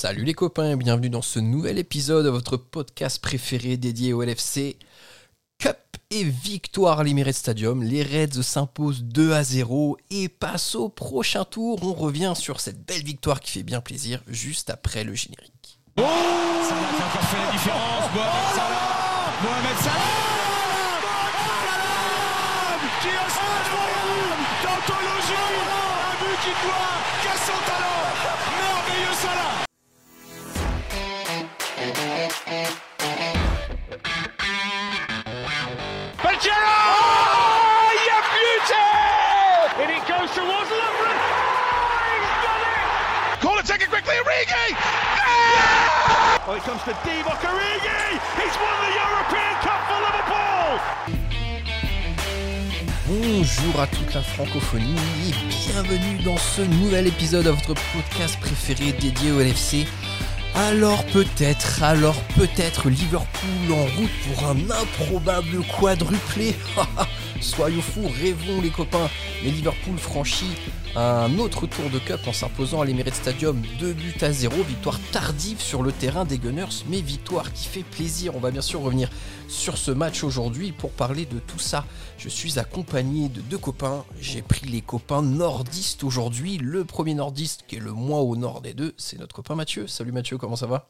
Salut les copains et bienvenue dans ce nouvel épisode de votre podcast préféré dédié au LFC. Cup et victoire à l'Emirates Stadium, les Reds s'imposent 2 à 0 et passent au prochain tour. On revient sur cette belle victoire qui fait bien plaisir juste après le générique. Oh Salah qui a encore fait la différence. Mohamed Salah Mohamed Salah qui a incroyable d'anthologie Un but qui doit qu'à son talent Merveilleux Salah Oh, it comes to won the European Cup for Liverpool Bonjour à toute la francophonie et bienvenue dans ce nouvel épisode de votre podcast préféré dédié au LFC. Alors peut-être, alors peut-être Liverpool en route pour un improbable quadruplé. Soyons fous, rêvons les copains. Mais Liverpool franchit un autre tour de cup en s'imposant à l'Emirates Stadium 2 buts à 0. Victoire tardive sur le terrain des Gunners, mais victoire qui fait plaisir. On va bien sûr revenir sur ce match aujourd'hui pour parler de tout ça. Je suis accompagné de deux copains. J'ai pris les copains nordistes aujourd'hui. Le premier nordiste qui est le moins au nord des deux, c'est notre copain Mathieu. Salut Mathieu, comment ça va?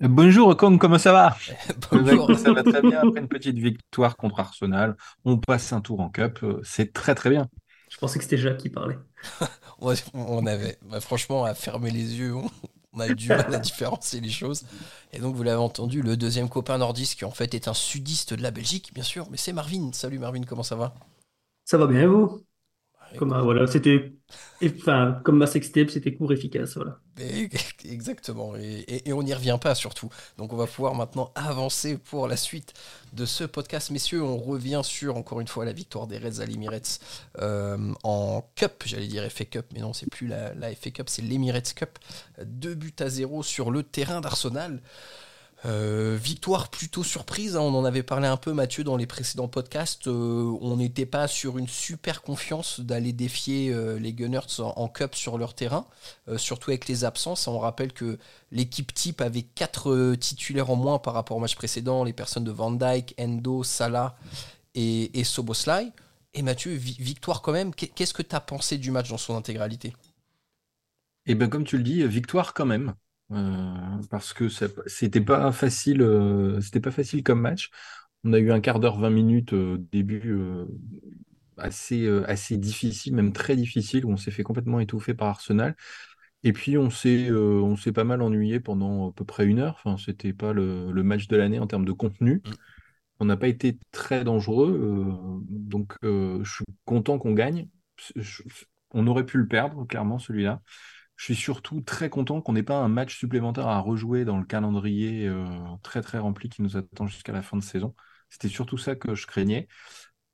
Bonjour Kong, comment ça va? Bonjour. Ça va très bien après une petite victoire contre Arsenal. On passe un tour en Cup, euh, c'est très très bien. Je pensais que c'était Jacques qui parlait. On avait, bah, franchement, à fermer les yeux, on, a du mal à différencier les choses. Et donc, vous l'avez entendu, le deuxième copain nordiste qui en fait est un sudiste de la Belgique, bien sûr, mais c'est Marvin. Salut Marvin, comment ça va? Ça va bien, et vous? Comme, euh, voilà, c'était, et, enfin, comme ma sextape, c'était court, efficace, voilà. Exactement, et, et- et on n'y revient pas surtout. Donc on va pouvoir maintenant avancer pour la suite de ce podcast. Messieurs, on revient sur, encore une fois, la victoire des Reds à l'Emirates euh, en Cup, j'allais dire FA Cup, mais non, c'est plus la, la FA Cup, c'est l'Emirates Cup. Deux buts à zéro sur le terrain d'Arsenal. Euh, victoire plutôt surprise, hein, on en avait parlé un peu Mathieu dans les précédents podcasts, Euh, on n'était pas sur une super confiance d'aller défier euh, les Gunners en, cup sur leur terrain, surtout avec les absences. On rappelle que l'équipe type avait quatre euh, titulaires en moins par rapport au match précédent, les personnes de Van Dyke, Endo, Salah et, et Soboslai. Et Mathieu, vi- victoire quand même, Qu'est- qu'est-ce que tu as pensé du match dans son intégralité? Et bien comme tu le dis, victoire quand même. Euh, parce que c'était pas facile, euh, c'était pas facile comme match. On a eu un quart d'heure, 20 minutes euh, début assez, assez difficile, même très difficile, où on s'est fait complètement étouffer par Arsenal. Et puis on s'est on s'est pas mal ennuyé pendant à peu près une heure. Enfin, c'était pas le, le match de l'année en termes de contenu. Mm. On n'a pas été très dangereux, donc je suis content qu'on gagne. Je- on aurait pu le perdre, clairement, celui-là. Je suis surtout très content qu'on n'ait pas un match supplémentaire à rejouer dans le calendrier euh, très très rempli qui nous attend jusqu'à la fin de saison. C'était surtout ça que je craignais.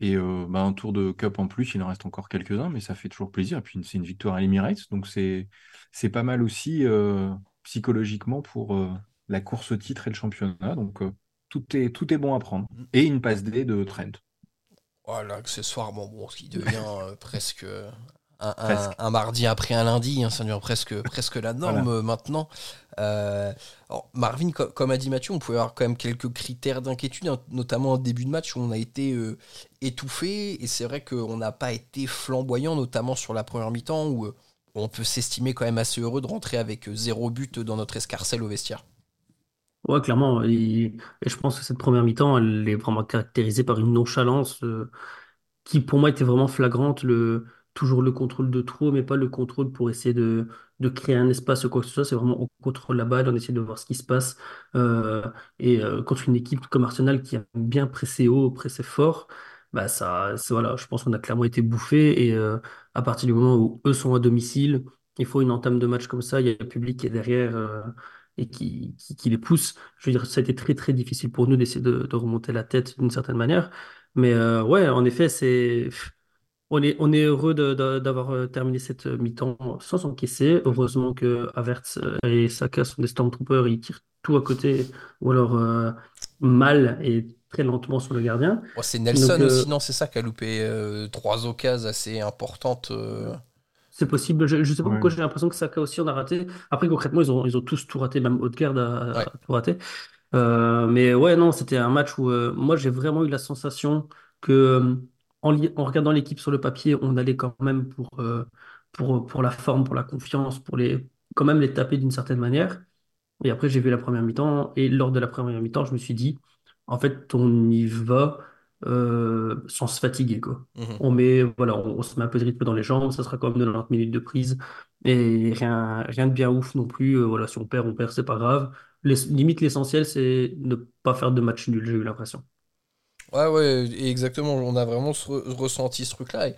Et euh, bah, un tour de cup en plus, il en reste encore quelques-uns, mais ça fait toujours plaisir. Et puis c'est une victoire à l'Emirates, donc c'est c'est pas mal aussi euh, psychologiquement pour la course au titre et le championnat. Donc tout est tout est bon à prendre. Et une passe D de Trent. Voilà, accessoirement, bon, ce qui devient presque un, un- Presque. un mardi après un lundi, hein, ça devient presque, presque la norme euh, maintenant. Euh, alors, Marvin, co- comme a dit Mathieu, on pouvait avoir quand même quelques critères d'inquiétude, hein, notamment en début de match où on a été euh, étouffé, et c'est vrai qu'on n'a pas été flamboyant, notamment sur la première mi-temps, où euh, on peut s'estimer quand même assez heureux de rentrer avec zéro but dans notre escarcelle au vestiaire. Ouais, clairement. Et, et je pense que cette première mi-temps, elle est vraiment caractérisée par une nonchalance qui, pour moi, était vraiment flagrante. Le, toujours le contrôle de trop, mais pas le contrôle pour essayer de, de créer un espace ou quoi que ce soit. C'est vraiment on contrôle la balle, on essaie de voir ce qui se passe. Euh, et euh, contre une équipe comme Arsenal qui a bien pressé haut, pressé fort, bah ça, voilà, je pense qu'on a clairement été bouffé. Et euh, à partir du moment où eux sont à domicile, il faut une entame de match comme ça. Il y a le public qui est derrière. et qui, qui, les pousse. Je veux dire, ça a été très très difficile pour nous d'essayer de, de remonter la tête d'une certaine manière. Mais euh, ouais, en effet, c'est on est, on est heureux d'avoir euh, terminé cette mi-temps sans encaisser. Heureusement que Havertz euh, et Saka sont des Stormtroopers, ils tirent tout à côté ou alors euh, mal et très lentement sur le gardien. Bon, c'est Nelson Donc, euh, aussi, non, c'est ça qui a loupé euh, trois occasions assez importantes. euh, c'est possible. Je ne sais pas Ouais. pourquoi j'ai l'impression que Saka aussi en a raté. Après, concrètement, ils ont, ils ont tous tout raté, même Odegaard a, Ouais. a tout raté. Euh, mais ouais, non, c'était un match où euh, moi j'ai vraiment eu la sensation que euh, en, regardant l'équipe sur le papier, on allait quand même pour, euh, pour, pour la forme, pour la confiance, pour les, quand même les taper d'une certaine manière. Et après, j'ai vu la première mi-temps. Et lors de la première mi-temps, je me suis dit, en fait, on y va euh, sans se fatiguer, quoi. Mhm. On met, voilà, on, on se met un peu de rythme dans les jambes, ça sera quand même 90 minutes de prise. Et rien, rien de bien ouf non plus. Euh, voilà, si on perd, on perd, c'est pas grave. Les- limite, l'essentiel, c'est ne pas faire de match nul, j'ai eu l'impression. Ouais, ouais, exactement. On a vraiment re- ressenti ce truc-là.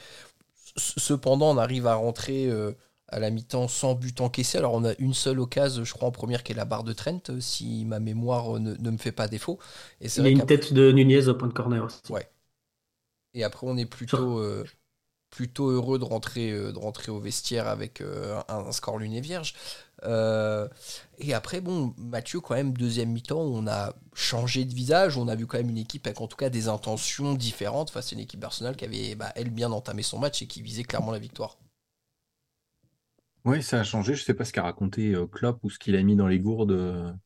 Cependant, on arrive à rentrer euh, à la mi-temps sans but encaissé. Alors, on a une seule occasion, je crois, en première, qui est la barre de Trent, euh, si ma mémoire euh, ne, ne me fait pas défaut. Et Il y a une tête de Nunez au point de corner aussi. ouais. Et après, on est plutôt, euh, plutôt heureux de rentrer, euh, de rentrer au vestiaire avec euh, un, score luné vierge. Euh, et après, bon, Mathieu, quand même, deuxième mi-temps, on a changé de visage. On a vu quand même une équipe avec en tout cas des intentions différentes face à une équipe d'Arsenal qui avait, bah, elle, bien entamé son match et qui visait clairement la victoire. Oui, ça a changé. Je sais pas ce qu'a raconté Klopp ou ce qu'il a mis dans les gourdes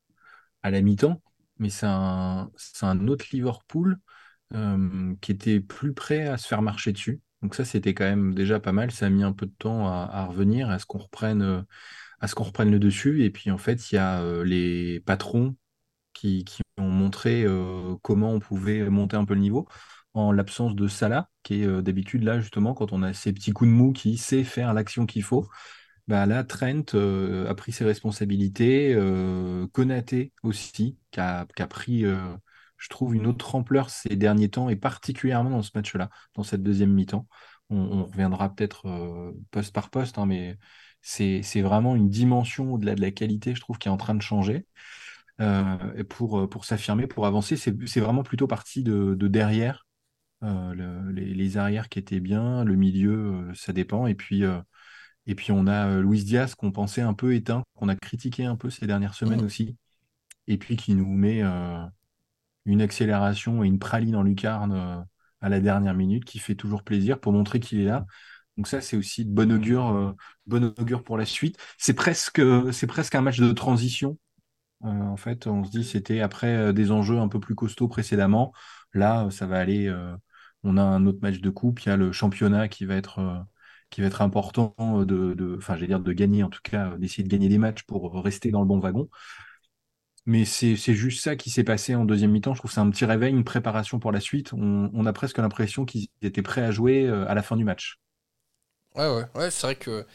à la mi-temps, mais c'est un, un autre Liverpool qui était plus prêt à se faire marcher dessus. Donc ça, c'était quand même déjà pas mal. Ça a mis un peu de temps à, revenir, à ce qu'on reprenne, euh, à ce qu'on reprenne le dessus. Et puis en fait, il y a euh, les patrons qui, ont montré euh, comment on pouvait monter un peu le niveau en l'absence de Salah, qui est d'habitude là justement quand on a ces petits coups de mou qui sait faire l'action qu'il faut. Bah là, Trent a pris ses responsabilités, Konaté aussi, qui a, pris, je trouve, une autre ampleur ces derniers temps, et particulièrement dans ce match-là, dans cette deuxième mi-temps. On, on reviendra peut-être euh, poste par poste, hein, mais c'est, vraiment une dimension au-delà de la qualité, je trouve, qui est en train de changer. Euh, pour, pour s'affirmer, pour avancer, c'est, vraiment plutôt parti de, de derrière. Euh, le- les, les arrières qui étaient bien, le milieu, euh, ça dépend, et puis... euh, et puis on a euh, Luis Diaz qu'on pensait un peu éteint, qu'on a critiqué un peu ces dernières semaines Mhm. aussi, et puis qui nous met euh, une accélération et une praline en lucarne euh, à la dernière minute, qui fait toujours plaisir pour montrer qu'il est là. Donc ça, c'est aussi de bon augure, euh, bon augure pour la suite. C'est presque, un match de transition. Euh, en fait, on se dit c'était après des enjeux un peu plus costauds précédemment. Là, ça va aller. on a un autre match de coupe. Il y a le championnat qui va être important de, enfin, dire de gagner en tout cas, d'essayer de gagner des matchs pour rester dans le bon wagon. Mais c'est juste ça qui s'est passé en deuxième mi-temps. Je trouve que c'est un petit réveil, une préparation pour la suite. On, a presque l'impression qu'ils étaient prêts à jouer euh, à la fin du match. Ouais, ouais, ouais, c'est vrai que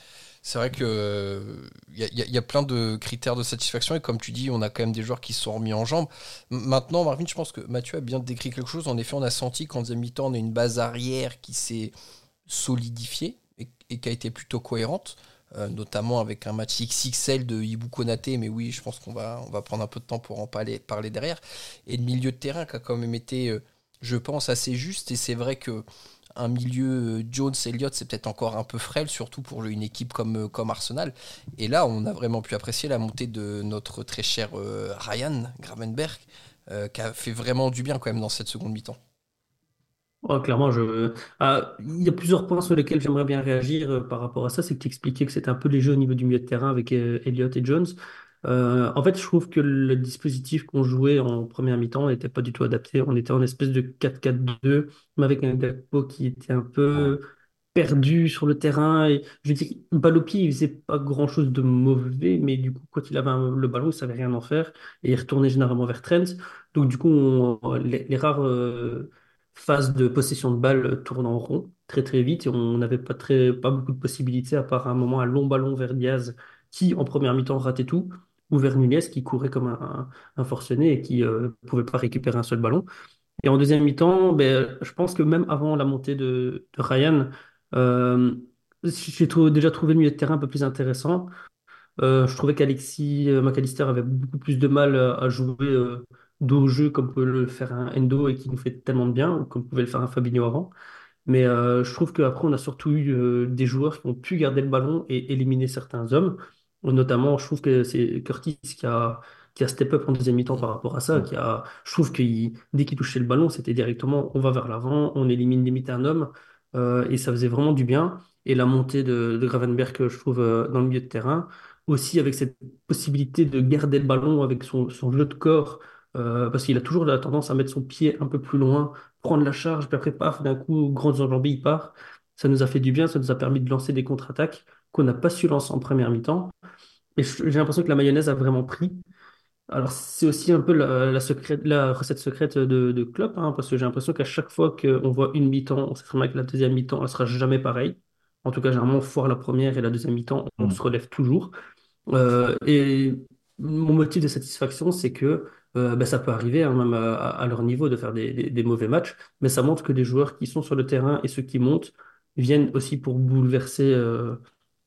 c'est vrai que il y, a- plein de critères de satisfaction et comme tu dis, on a quand même des joueurs qui se sont remis en jambes. Maintenant, Marvin, je pense que Mathieu a bien décrit quelque chose. En effet, on a senti qu'en deuxième mi-temps, on a une base arrière qui s'est solidifiée et qui a été plutôt cohérente, euh, notamment avec un match XXL de Ibu Konaté. Mais oui, je pense qu'on va, prendre un peu de temps pour en parler, derrière. Et le milieu de terrain qui a quand même été, euh, je pense, assez juste. Et c'est vrai que un milieu euh, Jones Elliott c'est peut-être encore un peu frêle surtout pour une équipe comme, comme Arsenal et là on a vraiment pu apprécier la montée de notre très cher Ryan Gravenberg qui a fait vraiment du bien quand même dans cette seconde mi-temps Oh, clairement, je... Ah, il y a plusieurs points sur lesquels j'aimerais bien réagir euh, par rapport à ça. C'est que tu expliquais que c'était un peu léger au niveau du milieu de terrain avec euh, Elliott et Jones. Euh, en fait, je trouve que le dispositif qu'on jouait en première mi-temps n'était pas du tout adapté. On était en espèce de 4-4-2, mais avec un Gakpo qui était un Ouais. peu perdu sur le terrain. Et je dire, Balopi, il faisait pas grand-chose de mauvais, mais du coup, quand il avait le ballon, il savait rien en faire. Et il retournait généralement vers Trent. Donc, du coup, les rares euh, phases de possession de balle tournent en rond très très vite. Et on n'avait pas, très, pas beaucoup de possibilités, à part un moment un long ballon vers Diaz, qui en première mi-temps ratait tout, ou vers Nunez, qui courait comme un, forcené et qui ne pouvait pas récupérer un seul ballon. Et en deuxième mi-temps, ben, je pense que même avant la montée de, Ryan, euh, j'ai déjà trouvé le milieu de terrain un peu plus intéressant. Euh, je trouvais qu'Alexis euh, McAllister avait beaucoup plus de mal à jouer euh, dos au jeu comme peut le faire un Endo et qui nous fait tellement de bien, ou comme pouvait le faire un Fabinho avant. Mais euh, je trouve qu'après, on a surtout eu euh, des joueurs qui ont pu garder le ballon et éliminer certains hommes. Notamment, je trouve que c'est Curtis qui a, qui a step up en deuxième mi-temps par rapport à ça. Qui a, je trouve que dès qu'il touchait le ballon, c'était directement on va vers l'avant, on élimine limite un homme. euh, et ça faisait vraiment du bien. et la montée de, de Gravenberg je trouve dans le milieu de terrain. Aussi avec cette possibilité de garder le ballon avec son, son jeu de corps, euh, parce qu'il a toujours la tendance à mettre son pied un peu plus loin, prendre la charge, puis après, paf, d'un coup, grandes enjambées, il part. Ça nous a fait du bien, ça nous a permis de lancer des contre-attaques qu'on n'a pas su lancer en première mi-temps. Et j'ai l'impression que la mayonnaise a vraiment pris. Alors, c'est aussi un peu la, la, secrète, la recette secrète de, de Klopp, hein, parce que j'ai l'impression qu'à chaque fois qu'on voit une mi-temps, on sait très bien que la deuxième mi-temps, elle sera jamais pareille. En tout cas, généralement, on foire la première et la deuxième mi-temps, on Mm. se relève toujours. Euh, et mon motif de satisfaction, c'est que euh, ben, ça peut arriver, hein, même à, à leur niveau, de faire des, des- des mauvais matchs, mais ça montre que les joueurs qui sont sur le terrain et ceux qui montent viennent aussi pour bouleverser euh,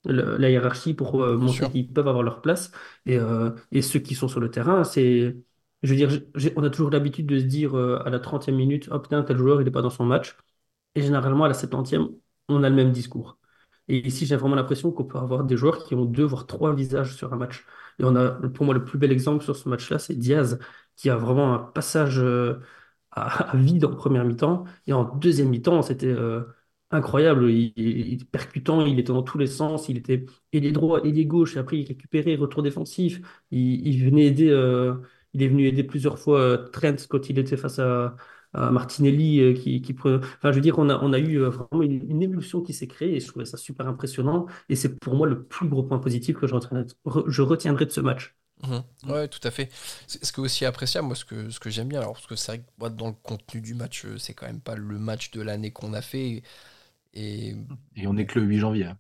le- la hiérarchie, pour euh, montrer qu'ils peuvent avoir leur place. Et, euh, et ceux qui sont sur le terrain, c'est, je veux dire, on a toujours l'habitude de se dire euh, à la trentième minute, oh putain, tel joueur, il n'est pas dans son match. Et généralement, à la 70e, on a le même discours. Et ici, j'ai vraiment l'impression qu'on peut avoir des joueurs qui ont deux, voire trois visages sur un match. Et on a, pour moi, le plus bel exemple sur ce match-là, c'est Diaz, qui a vraiment un passage euh, à, vide en première mi-temps. Et en deuxième mi-temps, c'était euh, incroyable. Il, il- percutant, il était dans tous les sens. Il était ailier droit, ailier gauche. Et après, il récupérait, retour défensif. Il, venait aider, euh, il est venu aider plusieurs fois Trent quand il était face à Martinelli euh, qui, qui pre- Enfin, je veux dire, on a, on a eu euh, vraiment une, une évolution qui s'est créée et je trouvais ça super impressionnant. Et c'est pour moi le plus gros point positif que je retiendrai, je retiendrai de ce match. Mhm. Ouais, tout à fait. Ce qui est aussi appréciable, moi, ce que, ce que j'aime bien, alors, parce que c'est vrai que moi, dans le contenu du match, euh, c'est quand même pas le match de l'année qu'on a fait. Et Et on n'est que le 8 janvier. hein.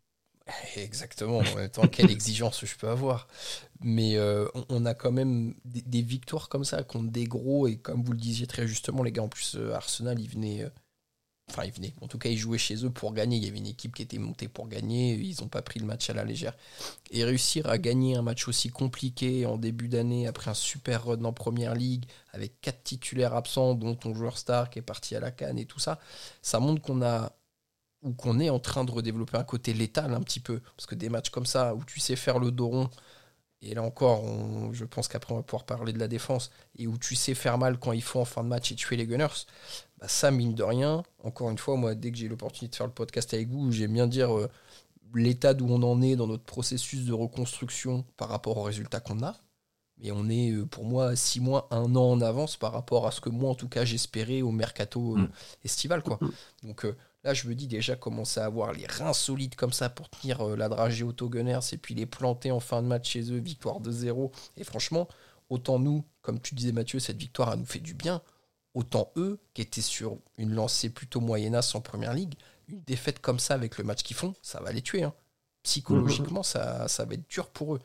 Exactement, en quelle exigence je peux avoir. Mais euh, on, a quand même des, des victoires comme ça contre des gros. Et comme vous le disiez très justement, les gars, en plus, euh, Arsenal, ils venaient. euh, Enfin, ils venaient. En tout cas, ils jouaient chez eux pour gagner. Il y avait une équipe qui était montée pour gagner. Ils n'ont pas pris le match à la légère. Et réussir à gagner un match aussi compliqué en début d'année, après un super run en première ligue, avec quatre titulaires absents, dont ton joueur star qui est parti à la canne et tout ça, ça montre qu'on a ou qu'on est en train de redévelopper un côté létal un petit peu. Parce que des matchs comme ça, où tu sais faire le dos rond, et là encore, on- je pense qu'après on va pouvoir parler de la défense, et où tu sais faire mal quand il faut en fin de match et tuer les Gunners, bah ça, mine de rien, encore une fois, moi, dès que j'ai l'opportunité de faire le podcast avec vous, j'aime bien dire euh, l'état d'où on en est dans notre processus de reconstruction par rapport aux résultats qu'on a. Mais on est, euh, pour moi, six mois, un an en avance par rapport à ce que moi, en tout cas, j'espérais au mercato euh, Mm. estival. Quoi. Mm. Donc euh, là, je me dis déjà commencer à avoir les reins solides comme ça pour tenir euh, la dragée auto Gunners et puis les planter en fin de match chez eux, victoire de 0 Et franchement, autant nous, comme tu disais Mathieu, cette victoire a nous fait du bien, autant eux, qui étaient sur une lancée plutôt moyennasse en première ligue, une défaite comme ça avec le match qu'ils font, ça va les tuer. hein. Psychologiquement, ça, ça va être dur pour eux.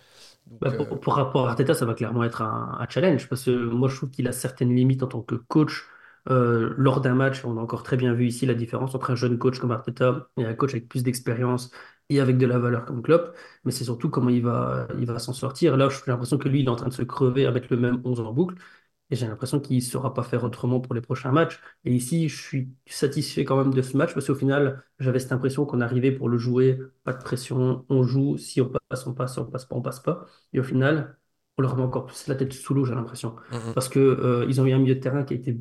Donc, Bah, euh, pour, pour rapport à Arteta, ça va clairement être un, un challenge parce que moi je trouve qu'il a certaines limites en tant que coach euh, lors d'un match. On a encore très bien vu ici la différence entre un jeune coach comme Arteta et un coach avec plus d'expérience et avec de la valeur comme Klopp. Mais c'est surtout comment il va, il va s'en sortir. Là, j'ai l'impression que lui, il est en train de se crever avec le même 11 en boucle. Et j'ai l'impression qu'il ne saura pas faire autrement pour les prochains matchs. Et ici, je suis satisfait quand même de ce match parce qu'au final, j'avais cette impression qu'on arrivait pour le jouer, pas de pression, on joue, si on passe, on passe, si on passe pas, on passe pas. Et au final, on leur met encore plus la tête sous l'eau, j'ai l'impression. mm, mm. Parce que euh, ils ont eu un milieu de terrain qui a été,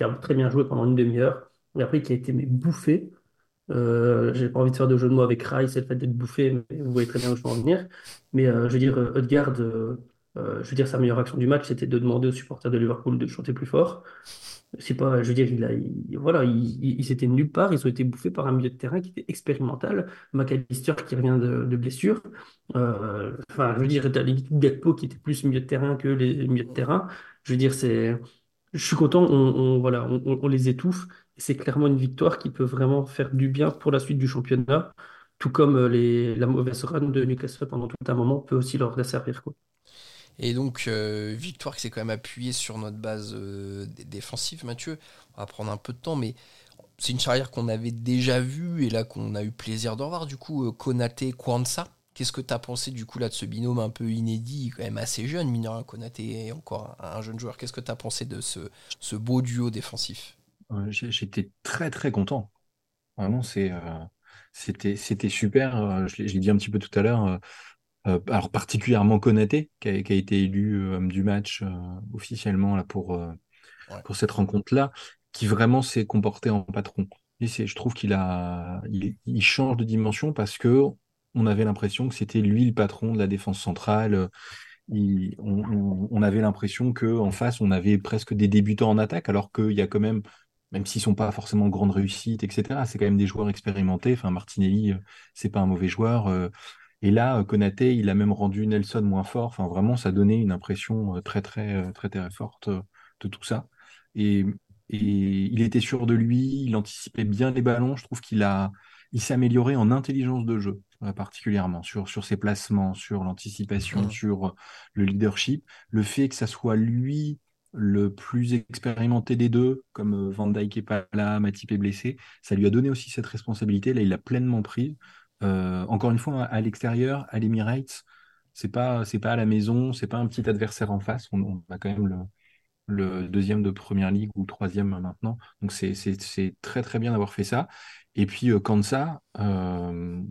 qui a très bien joué pendant une demi-heure, et après qui a été bouffé. Euh, j'ai pas envie de faire de jeu de mots avec Rice et le fait d'être bouffé, mais vous voyez très bien où je veux en venir. Mais euh, je veux dire, euh, Odegaard, euh, euh, je veux dire, sa meilleure action du match, c'était de demander aux supporters de Liverpool de chanter plus fort. C'est pas, je veux dire, il a, il- voilà, il, il, il s'était nulle part. Ils ont été bouffés par un milieu de terrain qui était expérimental. McAllister qui revient de, blessure. Euh, enfin, je veux dire, t'as l'équipe Gakpo qui était plus milieu de terrain que les milieux de terrain. Je veux dire, c'est, je suis content. On, voilà, on, les étouffe. Et c'est clairement une victoire qui peut vraiment faire du bien pour la suite du championnat. Tout comme euh, les, la mauvaise run de Newcastle pendant tout un moment peut aussi leur desservir. Et donc, euh, victoire qui s'est quand même appuyée sur notre base euh, dé- défensive, Mathieu. On va prendre un peu de temps, mais c'est une charrière qu'on avait déjà vue et là qu'on a eu plaisir de revoir. Du coup, euh, Konaté, Kwanza. Qu'est-ce que tu as pensé du coup là de ce binôme un peu inédit, quand même assez jeune, mine de rien, Konaté est encore un, un jeune joueur. Qu'est-ce que tu as pensé de ce, ce beau duo défensif? Euh, J'étais très très content. Vraiment, c'est, euh, c'était, c'était super. Euh, Je l'ai je l'ai dit un petit peu tout à l'heure. euh, alors particulièrement Konaté, qui a, qui a été élu homme du match officiellement là, pour, Ouais. pour cette rencontre-là, qui vraiment s'est comporté en patron. Et c'est, je trouve qu'il a, il, il change de dimension parce que on avait l'impression que c'était lui le patron de la défense centrale. On, avait l'impression que en face, on avait presque des débutants en attaque, alors qu'il y a quand même, même s'ils sont pas forcément de grande réussite, etc., c'est quand même des joueurs expérimentés. Enfin, Martinelli, euh, c'est pas un mauvais joueur. euh, et là, euh, Konaté, il a même rendu Nelson moins fort. Enfin, vraiment, ça donnait une impression très, très, forte de tout ça. Et, et il était sûr de lui, il anticipait bien les ballons. Je trouve qu'il a, il s'est amélioré en intelligence de jeu, euh, particulièrement sur, sur ses placements, sur l'anticipation, Mhm. sur euh, le leadership. Le fait que ça soit lui le plus expérimenté des deux, comme euh, Van Dijk est pas là, Matip est blessé, ça lui a donné aussi cette responsabilité. Là, il l'a pleinement prise. Euh, encore une fois, à l'extérieur, à l'Emirates, c'est pas, c'est pas à la maison, c'est pas un petit adversaire en face. On, on a quand même le, le deuxième de première ligue ou troisième maintenant. Donc c'est, très très bien d'avoir fait ça. Et puis euh, Kansa, euh,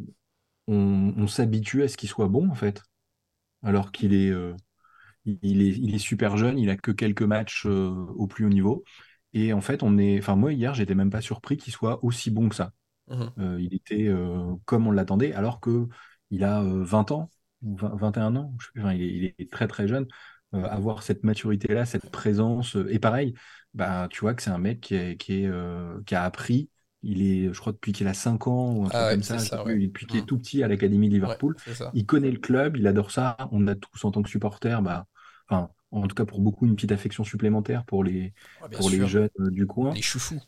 on, on s'habitue à ce qu'il soit bon en fait, alors qu'il est, euh, il est, il est super jeune, il a que quelques matchs euh, au plus haut niveau. Et en fait, on est, enfin moi hier, j'étais même pas surpris qu'il soit aussi bon que ça. Mhm. Euh, il était comme on l'attendait, alors que il a euh, 20 ans, ou 20 21 ans, je sais plus, enfin, il est, il est très très jeune. Avoir cette maturité-là, cette présence, et pareil, bah, tu vois que c'est un mec qui, est, qui, est, qui a appris, il est, je crois, depuis qu'il a 5 ans ou un truc Ah ouais, comme ça, ouais. depuis qu'il est Mhm. tout petit à l'Académie de Liverpool. Il connaît le club, il adore ça. On a tous, en tant que supporters, bah, enfin, en tout cas pour beaucoup, une petite affection supplémentaire pour les, Ouais, pour les jeunes euh, du coin. Les chouchous.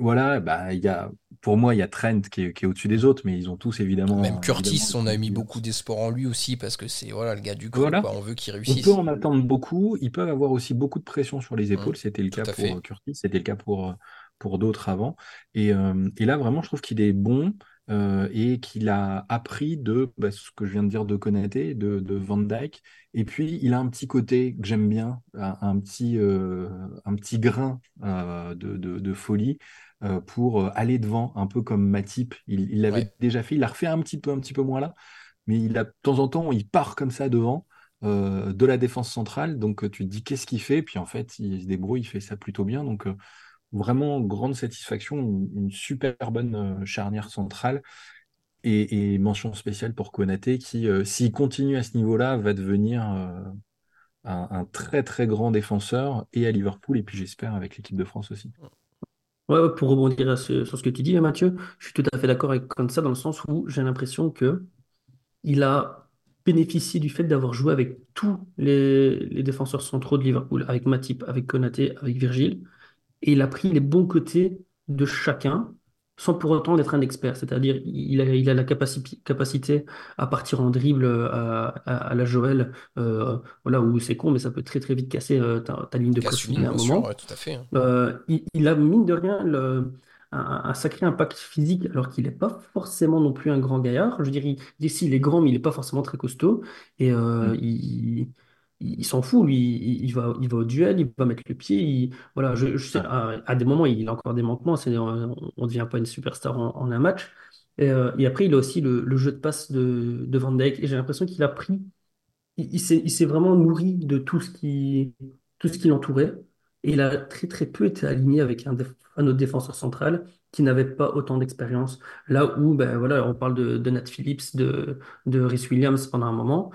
Voilà, bah, y a, pour moi, il y a Trent qui est, au-dessus des autres, mais ils ont tous évidemment. Même Curtis, évidemment, on a mis beaucoup d'espoir en lui aussi parce que c'est voilà le gars du cru, Voilà. On veut qu'il On réussisse. peut en attendre beaucoup. Ils peuvent avoir aussi beaucoup de pression sur les épaules. Mhm. C'était le cas pour euh, Curtis, c'était le cas pour, euh, pour d'autres avant. Et, euh, et là, vraiment, je trouve qu'il est bon euh, et qu'il a appris de bah, ce que je viens de dire de Konaté, de, de Van Dijk. Et puis, il a un petit côté que j'aime bien, un, un petit, euh, un petit grain de, de- de folie pour aller devant, un peu comme Matip. Il l'avait Ouais. déjà fait. Il l'a refait un petit peu, un petit peu moins là mais il a, de temps en temps, il part comme ça devant de la défense centrale. Donc tu te dis qu'est-ce qu'il fait? Puis en fait, il se débrouille, il fait ça plutôt bien. Donc vraiment grande satisfaction, une, super bonne euh, charnière centrale. Et, mention spéciale pour Konaté qui, euh, s'il continue à ce niveau-là, va devenir euh, un, très très grand défenseur et à Liverpool et puis j'espère avec l'équipe de France aussi. Pour rebondir sur ce que tu dis, hein, Mathieu, je suis tout à fait d'accord avec ça dans le sens où j'ai l'impression que il a bénéficié du fait d'avoir joué avec tous les, les défenseurs centraux de Liverpool, avec Matip, avec Konaté, avec Virgil, et il a pris les bons côtés de chacun sans pour autant être un expert. C'est-à-dire, il a, il a la capacité, capacité à partir en dribble euh, à, à- à la Joël, euh, voilà, où c'est con, mais ça peut très très vite casser euh, ta, ta ligne de ligne, à un bien sûr, moment. ouais, tout à fait. hein. Euh, il, il a, mine de rien, le- un, un sacré impact physique, alors qu'il n'est pas forcément non plus un grand gaillard. Je dirais, d'ici, il est grand, mais il n'est pas forcément très costaud. Et Mm. il, il, il s'en fout, lui. Il, il va, il va au duel, il va mettre le pied. il- voilà, je, je sais, à, à des moments, il a encore des manquements. C'est, on ne devient pas une superstar en, en un match. Et, euh, et après, il a aussi le, le jeu de passe de, de Van Dijk. Et j'ai l'impression qu'il a pris il, il s'est, il s'est vraiment nourri de tout ce qui, tout ce qui l'entourait. Et il a très très peu été aligné avec un, déf- un autre défenseur central qui n'avait pas autant d'expérience. Là où, ben voilà, on parle de, de Nat Phillips, de, de Rhys Williams pendant un moment.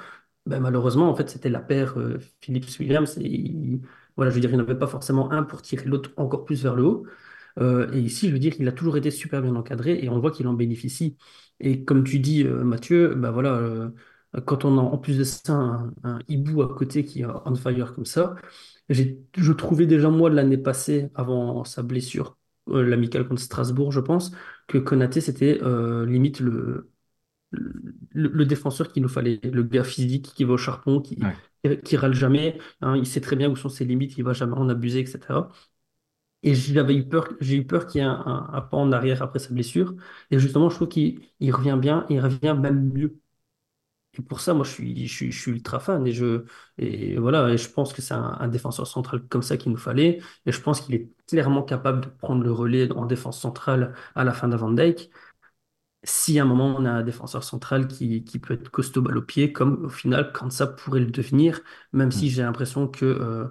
Ben, malheureusement, en fait, c'était la paire euh, Phillips-Williams. Il- voilà, je veux dire, pas forcément un pour tirer l'autre encore plus vers le haut. Euh, et ici, je veux dire, il a toujours été super bien encadré et on voit qu'il en bénéficie. Et comme tu dis, euh, Mathieu, ben voilà, euh, quand on a en plus de ça un, hibou à côté qui est on fire comme ça, je trouvais déjà moi l'année passée, avant sa blessure, euh, l'amicale contre Strasbourg, je pense, que Konaté c'était limite le, le, le défenseur qu'il nous fallait, le gars physique qui va au charbon, qui, Ouais. qui râle jamais, hein, il sait très bien où sont ses limites, il va jamais en abuser, etc. Et j'avais eu peur, j'ai eu peur qu'il y ait un, un- un pas en arrière après sa blessure. Et justement, je trouve qu'il il revient bien, il revient même mieux. Et pour ça, moi, je suis, je suis, je suis ultra fan. Et, je, et voilà, et je pense que c'est un, un défenseur central comme ça qu'il nous fallait. Et je pense qu'il est clairement capable de prendre le relais en défense centrale à la fin de Van Dijk. Si à un moment, on a un défenseur central qui, qui peut être costaud balle au pied, comme au final, quand ça pourrait le devenir, même Mm. si j'ai l'impression que euh,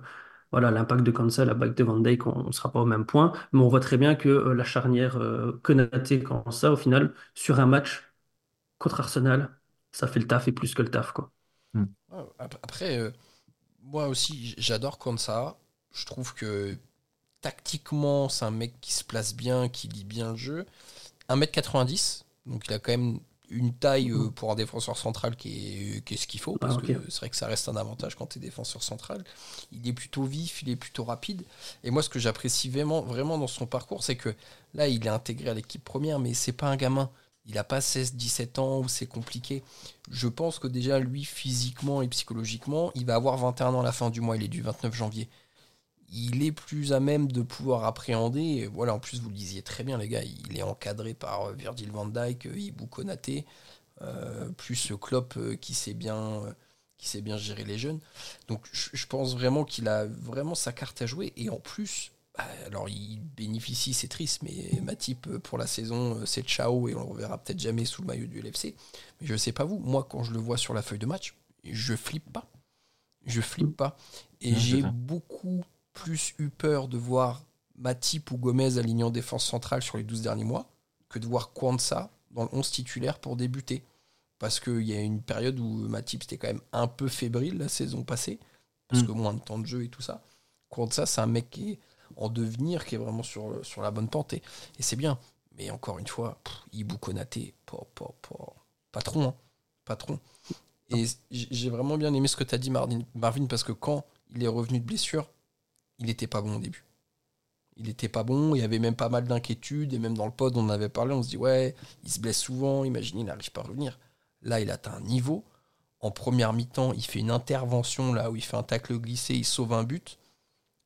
voilà, l'impact de Kansas, l'impact de Van Dijk, on ne sera pas au même point. Mais on voit très bien que euh, la charnière euh, Konaté-Kansas, au final, sur un match contre Arsenal, ça fait le taf et plus que le taf, quoi. Ap- Après, euh, moi aussi, j'adore Konsa. Je trouve que tactiquement, c'est un mec qui se place bien, qui lit bien le jeu. 1m90, donc il a quand même une taille euh, pour un défenseur central qui est, qui est ce qu'il faut, parce Ah, que c'est vrai que ça reste un avantage quand tu es défenseur central. Il est plutôt vif, il est plutôt rapide. Et moi, ce que j'apprécie vraiment, vraiment dans son parcours, c'est que là, il est intégré à l'équipe première, mais c'est pas un gamin. Il n'a pas 16-17 ans où c'est compliqué. Je pense que déjà, lui, physiquement et psychologiquement, il va avoir 21 ans à la fin du mois. Il est du 29 janvier. Il est plus à même de pouvoir appréhender. Et Voilà, en plus, vous le disiez très bien, les gars. Il est encadré par euh, Virgil van Dijk, euh, Ibou Konaté, euh, plus Klopp euh, qui sait bien. qui sait bien gérer les jeunes. Donc je, pense vraiment qu'il a vraiment sa carte à jouer. Et en plus, bah, alors il bénéficie, c'est triste, mais Matip euh, pour la saison, c'est ciao et on le reverra peut-être jamais sous le maillot du LFC. Mais je sais pas vous, moi quand je le vois sur la feuille de match, je flippe pas. Je flippe pas. Et j'ai beaucoup plus eu peur de voir Matip ou Gomez alignant défense centrale sur les 12 derniers mois que de voir Kwanza dans le 11 titulaire pour débuter. Parce qu'il y a une période où Matip était quand même un peu fébrile la saison passée, parce Mm. que moins de temps de jeu et tout ça. Kwanza, c'est un mec qui est en devenir, qui est vraiment sur, sur la bonne pente, et, et c'est bien. Mais encore une fois, pff, Ibou Konaté, patron, hein, patron. Et j'ai vraiment bien aimé ce que tu as dit, Marvin, parce que quand il est revenu de blessure, il était pas bon au début. Il était pas bon, il y avait même pas mal d'inquiétudes, et même dans le pod, on en avait parlé, on se dit, ouais, il se blesse souvent, imaginez, il n'arrive pas à revenir. Là, il atteint un niveau. En première mi-temps, il fait une intervention là où il fait un tacle glissé, il sauve un but.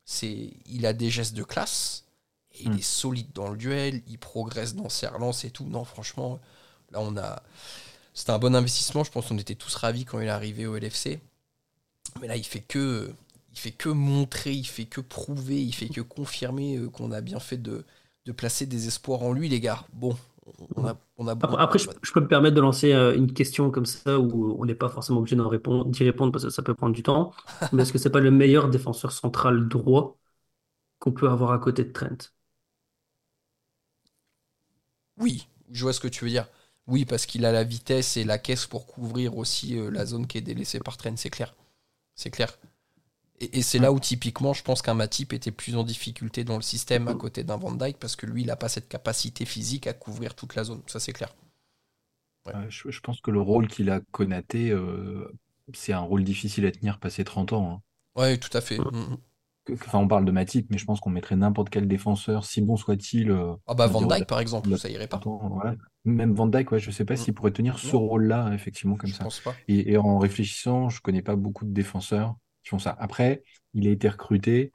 C'est, il a des gestes de classe, et il Mm. est solide dans le duel, il progresse dans ses relances et tout. Non, franchement, là, on a. C'était un bon investissement, je pense qu'on était tous ravis quand il est arrivé au LFC. Mais là, il fait que, il fait que montrer, il fait que prouver, il fait que confirmer euh, qu'on a bien fait de, de placer des espoirs en lui, les gars. Bon, on a, on a Après, après, je, je peux me permettre de lancer euh, une question comme ça où on n'est pas forcément obligé répondre, d'y répondre parce que ça peut prendre du temps. Mais est-ce que c'est pas le meilleur défenseur central droit qu'on peut avoir à côté de Trent? Oui, je vois ce que tu veux dire. Oui, parce qu'il a la vitesse et la caisse pour couvrir aussi euh, la zone qui est délaissée par Trent, c'est clair. C'est clair. Et, et c'est là où typiquement, je pense qu'un Matip était plus en difficulté dans le système à côté d'un Van Dyke parce que lui, il n'a pas cette capacité physique à couvrir toute la zone. Ça, c'est clair. Ouais. Euh, je, je pense que le rôle qu'il a Konaté, euh, c'est un rôle difficile à tenir passé 30 ans. hein. Ouais, tout à fait. Mm. Que- Enfin, on parle de Matip, mais je pense qu'on mettrait n'importe quel défenseur, si bon soit-il. euh, Ah bah Van Dyke, par exemple, ça irait pas. de 30 ans, voilà. Même Van Dijk, ouais, je sais pas Mm. s'il pourrait tenir ce rôle-là, effectivement, comme Je ça. pense pas. Et, et en réfléchissant, je connais pas beaucoup de défenseurs qui font ça. Après, il a été recruté,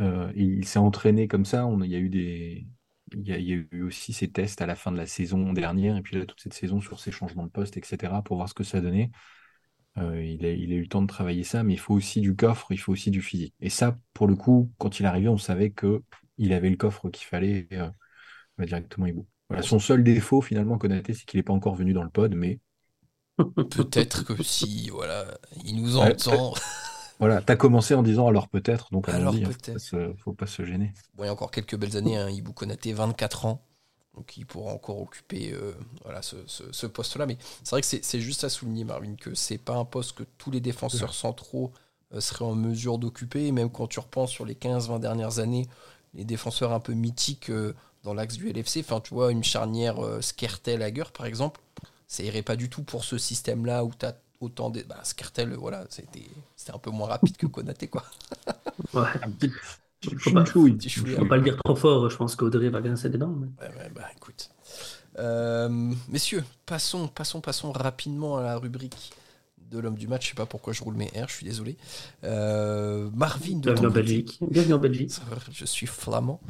euh, il s'est entraîné comme ça. On, il y a eu des, il y a, il y a eu aussi ces tests à la fin de la saison dernière, et puis là, toute cette saison sur ses changements de poste, etc., pour voir ce que ça donnait. Euh, il a, il a eu le temps de travailler ça, mais il faut aussi du coffre, il faut aussi du physique. Et ça, pour le coup, quand il est arrivé, on savait que il avait le coffre qu'il fallait euh, directement. Voilà, son seul défaut, finalement, Konaté, c'est qu'il n'est pas encore venu dans le pod, mais Peut-être que si, voilà, il nous entend. Voilà, t'as commencé en disant alors peut-être, donc Alors hein, faut peut-être. pas se- faut pas se gêner. Bon, il y a encore quelques belles années, hein, Ibou Konaté, 24 ans. Donc il pourra encore occuper euh, voilà, ce, ce- ce poste-là. Mais c'est vrai que c'est c'est juste à souligner, Marvin, que c'est pas un poste que tous les défenseurs centraux euh, seraient en mesure d'occuper. Et Même quand tu repenses sur les 15-20 dernières années, les défenseurs un peu mythiques euh, dans l'axe du LFC, enfin tu vois, une charnière Skertel-Hager par exemple, ça irait pas du tout pour ce système-là où tu as autant de. Bah, Skertel, voilà, c'était un peu moins rapide que Konaté, quoi. Ouais. Un petit Faut pas, chouchouille. Petit chouille, faut pas le dire trop fort, je pense qu'Audrey va grincer des dents. mais- Ouais, ouais, bah écoute. Euh, messieurs, passons, passons, passons rapidement à la rubrique de l'homme du match. Je sais pas pourquoi je roule mes R, je suis désolé. Euh, Marvin de Bienvenue en. Belgique. Bienvenue en Belgique. Je suis flamand.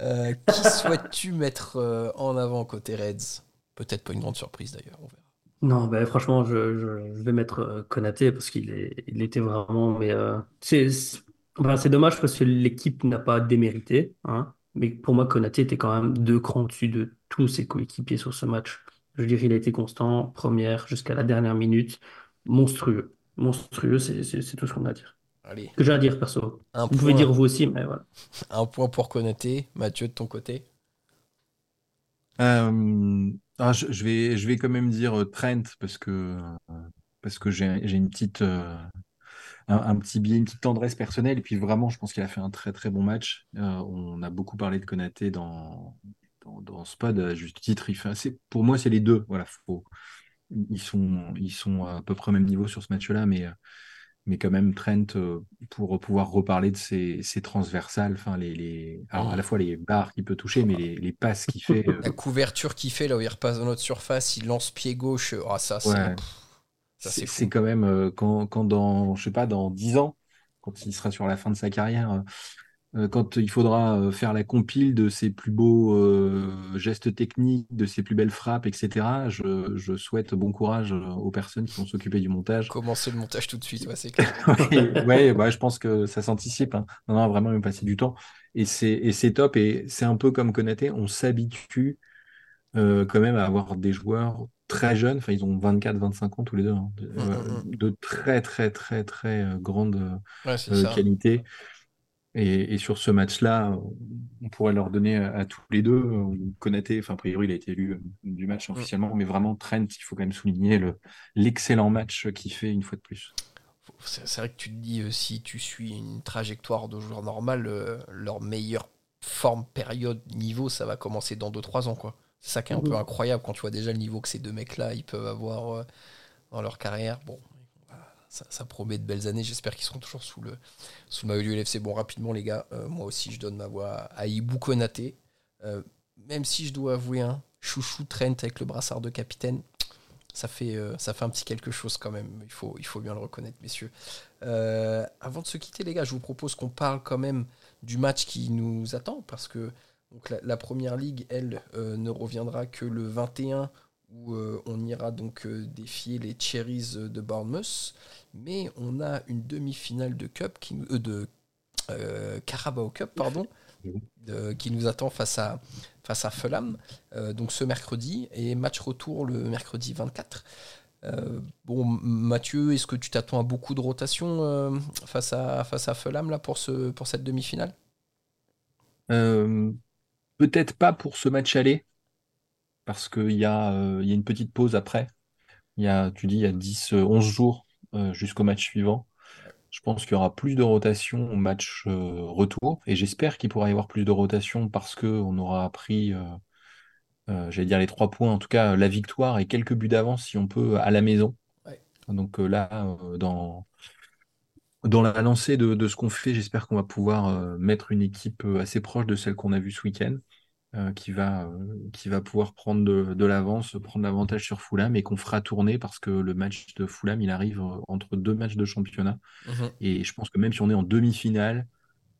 Euh, qui souhaites-tu mettre en avant côté Reds? Peut-être pas une grande surprise d'ailleurs, on verra. Non, ben, franchement, je, je- je vais mettre euh, Konaté parce qu'il est, il était vraiment. Mais euh, c'est c'est enfin, c'est dommage parce que l'équipe n'a pas démérité. Hein, mais pour moi, Konaté était quand même deux crans au-dessus de tous ses coéquipiers sur ce match. Je dirais il a été constant, première jusqu'à la dernière minute. Monstrueux. Monstrueux, c'est c'est- c'est tout ce qu'on a à dire. Allez, que j'ai à dire perso. un Vous pouvez point, dire vous aussi, mais voilà. un point pour Konaté. Mathieu, de ton côté Euh, ah, je, vais, je vais quand même dire euh, Trent parce que, euh, parce que j'ai une petite, euh, un, petit biais, une petite tendresse personnelle. Et puis vraiment, je pense qu'il a fait un très très bon match. On a beaucoup parlé de Konaté dans, dans, dans ce pod, juste titre. Pour moi, c'est les deux. Voilà, ils sont, ils sont à peu près au même niveau sur ce match-là, mais, mais quand même, Trent, euh, pour pouvoir reparler de ses, ses transversales, enfin, les, les, alors à la fois les barres qu'il peut toucher, mais les, les passes qu'il fait. euh, La couverture qu'il fait là où il repasse dans notre surface, il lance pied gauche. Ah, ça, c'est. Ouais. quand même euh, quand, quand dans, je sais pas, dans 10 ans, quand il sera sur la fin de sa carrière, euh, euh, quand il faudra euh, faire la compile de ses plus beaux euh, gestes techniques, de ses plus belles frappes, etc., je, je souhaite bon courage euh, aux personnes qui vont s'occuper du montage. Commencer le montage tout de suite, ouais, c'est clair. Ouais, ouais, bah, je pense que ça s'anticipe. Hein. Non, non, vraiment, passer du temps. Et c'est top. Et c'est un peu comme Konaté, on s'habitue euh, quand même à avoir des joueurs très jeunes. Enfin, ils ont 24-25 ans tous les deux. hein. de, Mm, euh, mm, de très, très, très, très euh, grande Ouais, euh, ça. Et, et sur ce match-là, on pourrait leur donner à, à tous les deux. Konaté, enfin, a priori, il a été élu euh, du match Mm. officiellement. Mais vraiment, Trent, il faut quand même souligner le, l'excellent match qu'il fait une fois de plus. C'est vrai que tu te dis, euh, si tu suis une trajectoire de joueur normal, euh, leur meilleure forme, période, niveau, ça va commencer dans 2-3 ans. quoi. C'est ça qui est un peu Mhm. incroyable quand tu vois déjà le niveau que ces deux mecs-là, ils peuvent avoir euh, dans leur carrière. Bon, ça, promet de belles années. J'espère qu'ils seront toujours sous le, sous le maillot du LFC. Bon, rapidement, les gars, euh, moi aussi, je donne ma voix à Ibou Konaté. Euh, même si je dois avouer, un chouchou Trent avec le brassard de capitaine, ça fait, euh, ça fait un petit quelque chose quand même. Il faut, bien le reconnaître, messieurs. Euh, avant de se quitter, les gars, je vous propose qu'on parle quand même du match qui nous attend parce que la, la première ligue, elle, ne reviendra que le 21 où euh, on ira donc euh, défier les Cherries de Bournemouth. Mais on a une demi-finale de Cup euh, de euh, Carabao Cup, pardon, qui nous attend face à face à Fulham, euh, donc ce mercredi et match retour le mercredi 24. Euh, bon, Mathieu, est-ce que tu t'attends à beaucoup de rotation euh, face à face à Fulham là pour pour cette demi-finale? Euh, peut-être pas pour ce match aller, parce qu'il y a, euh, y a une petite pause après. Il y a, tu dis, il y a 10, euh, 11 jours euh, jusqu'au match suivant. Je pense qu'il y aura plus de rotation au match euh, retour, et j'espère qu'il pourra y avoir plus de rotation parce qu'on aura appris, euh, euh, j'allais dire les trois points, en tout cas la victoire et quelques buts d'avance si on peut à la maison. Ouais. Donc euh, là, euh, dans, dans la lancée de, de ce qu'on fait, j'espère qu'on va pouvoir euh, mettre une équipe euh, assez proche de celle qu'on a vue ce week-end, euh, qui va, euh, qui va pouvoir prendre de, de l'avance, prendre l'avantage sur Fulham et qu'on fera tourner parce que le match de Fulham, il arrive euh, entre deux matchs de championnat. Et je pense que même si on est en demi-finale,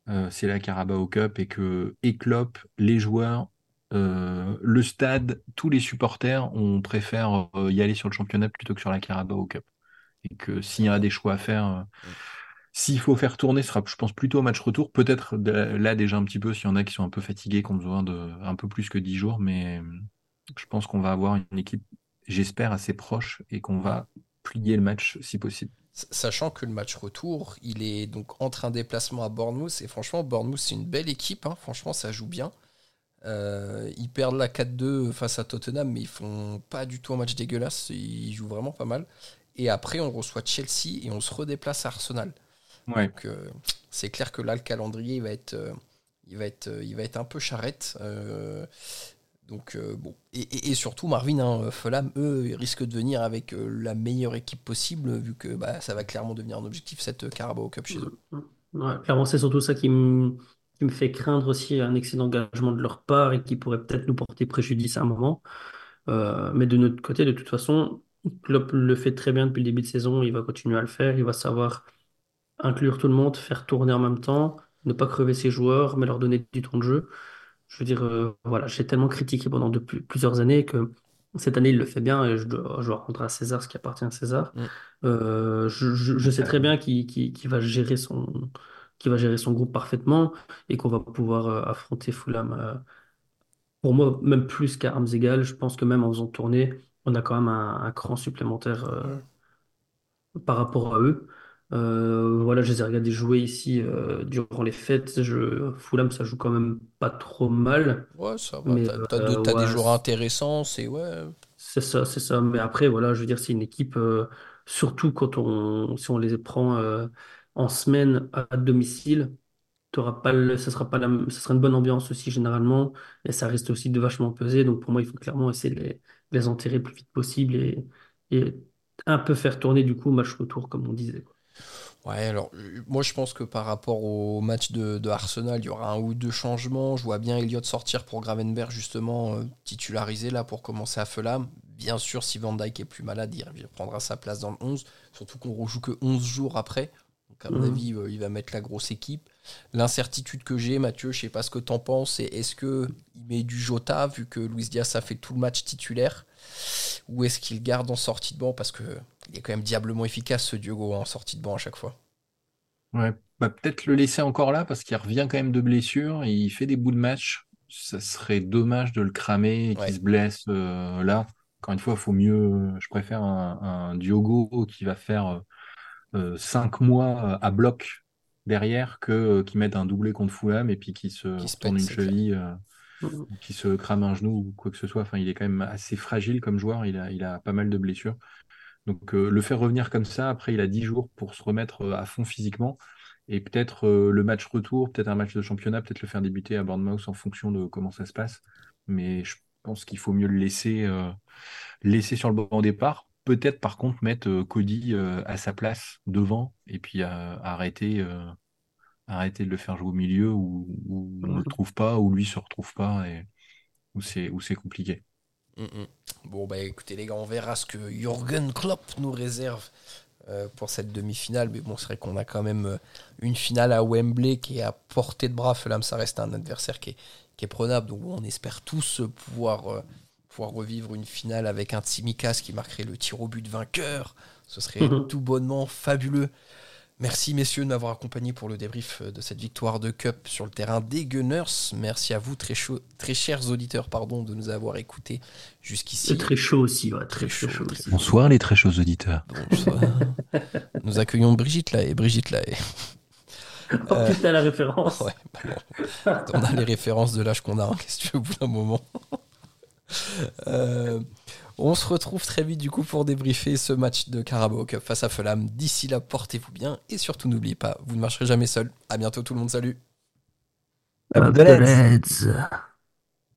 euh, c'est la Carabao Cup et que et Klopp, les joueurs, le stade, tous les supporters, on préfère y aller sur le championnat plutôt que sur la Carabao Cup. Et que s'il y a des choix à faire, s'il faut faire tourner, ce sera, je pense, plutôt au match retour. Peut-être là déjà un petit peu s'il y en a qui sont un peu fatigués, qui ont besoin de un peu plus que 10 jours, mais je pense qu'on va avoir une équipe, j'espère, assez proche et qu'on va plier le match si possible. Sachant que le match retour, il est donc entre un déplacement à Bournemouth et franchement, Bournemouth c'est une belle équipe. hein. Franchement, ça joue bien. Euh, ils perdent la 4-2 face à Tottenham, mais ils font pas du tout un match dégueulasse. Ils jouent vraiment pas mal. Et après, on reçoit Chelsea et on se redéplace à Arsenal. Ouais. Donc euh, c'est clair que là, le calendrier il va être, euh, il va être, euh, il va être un peu charrette. Euh, donc euh, bon. Et, et- et surtout, Marvin, hein, Fulham, eux, ils risquent de venir avec euh, la meilleure équipe possible, vu que bah, ça va clairement devenir un objectif cette euh, Carabao Cup chez eux. Ouais, clairement, c'est surtout ça qui me, qui me fait craindre aussi un excès d'engagement de leur part et qui pourrait peut-être nous porter préjudice à un moment. Euh, mais de notre côté, de toute façon, Klopp le fait très bien depuis le début de saison. Il va continuer à le faire. Il va savoir inclure tout le monde, faire tourner en même temps, ne pas crever ses joueurs, mais leur donner du temps de jeu. Je veux dire, euh, voilà, j'ai tellement critiqué pendant depuis plusieurs années que cette année, il le fait bien et je dois, je dois rendre à César ce qui appartient à César. Mm. Euh, je, je- je sais très bien qu'il qu'il va gérer son, qu'il va gérer son groupe parfaitement et qu'on va pouvoir euh, affronter Fulham. pour moi, même plus qu'à armes égales, je pense que même en faisant tourner, on a quand même un, un cran supplémentaire euh, par rapport à eux. Euh, voilà, je les ai regardés jouer ici euh, durant les fêtes. Je, Fulham, ça joue quand même pas trop mal. Ouais, ça va. Mais T'as, t'as de- euh, t'as des joueurs intéressants, c'est ouais. c'est ça, c'est ça. Mais après, voilà, je veux dire, c'est une équipe, surtout quand on, si on les prend en semaine à domicile, t'auras pas le, ça sera pas la, ça sera une bonne ambiance aussi généralement, et ça reste aussi de vachement peser. Donc pour moi, il faut clairement essayer de les, de les enterrer le plus vite possible et, et un peu faire tourner du coup match retour, comme on disait. quoi. Ouais, alors euh, moi je pense que par rapport au match de, de Arsenal, il y aura un ou deux changements. Je vois bien Elliott sortir pour Gravenberg justement euh, titularisé là pour commencer à Fulham. Bien sûr, si Van Dijk est plus malade, il reprendra sa place dans le 11. Surtout qu'on rejoue que 11 jours après. Donc à mon Mhm. avis, euh, il va mettre la grosse équipe. L'incertitude que j'ai, Mathieu, je sais pas ce que t'en penses, c'est est-ce que met du Jota vu que Luis Diaz a fait tout le match titulaire ou est-ce qu'il garde en sortie de banc? Parce que il est quand même diablement efficace ce Diogo en sortie de banc à chaque fois. Ouais, bah, peut-être le laisser encore là parce qu'il revient quand même de blessure, il fait des bouts de match. Ça serait dommage de le cramer et Ouais. qu'il se blesse euh, là. Encore une fois, faut mieux. Je préfère un, un Diogo qui va faire euh, cinq mois euh, à bloc derrière que euh, qui mette un doublé contre Fulham et puis qui se Qui se tourne pète, une cheville, euh, qui se crame un genou ou quoi que ce soit. Enfin, il est quand même assez fragile comme joueur. Il a, pas mal de blessures. Donc euh, le faire revenir comme ça, après il a 10 jours pour se remettre euh, à fond physiquement. Et peut-être euh, le match retour, peut-être un match de championnat, peut-être le faire débuter à Bournemouth en fonction de comment ça se passe. Mais je pense qu'il faut mieux le laisser, laisser sur le banc départ. Peut-être par contre mettre Cody à sa place devant et puis arrêter, arrêter de le faire jouer au milieu où, où on ne le Mhm. trouve pas, où lui se retrouve pas et où c'est où c'est compliqué. Mm, mm. Bon, bah écoutez, les gars, on verra ce que Jürgen Klopp nous réserve euh, pour cette demi-finale. Mais bon, c'est vrai qu'on a quand même euh, une finale à Wembley qui est à portée de bras. Fulham, ça reste un adversaire qui est, qui est prenable. Donc, on espère tous euh, pouvoir, euh, pouvoir revivre une finale avec un Tsimikas qui marquerait le tir au but vainqueur. Ce serait tout bonnement fabuleux. Merci messieurs de m'avoir accompagné pour le débrief euh, de cette victoire de Cup sur le terrain des Gunners. Merci à vous, très, chaud, très chers auditeurs, pardon, de nous avoir écoutés jusqu'ici. C'est très chaud aussi, ouais, très, chaud, chaud très aussi. Bonsoir les très chers auditeurs. Bonsoir. Nous accueillons Brigitte là et Brigitte là. Et... Oh putain, la référence. Ouais, bah bon. On a les références de l'âge qu'on a, hein, qu'est-ce que tu veux au bout d'un moment? Euh, on se retrouve très vite du coup pour débriefer ce match de Carabao Cup face à Fulham. D'ici là, portez-vous bien et surtout n'oubliez pas, vous ne marcherez jamais seul. À bientôt tout le monde, salut. Up the Reds.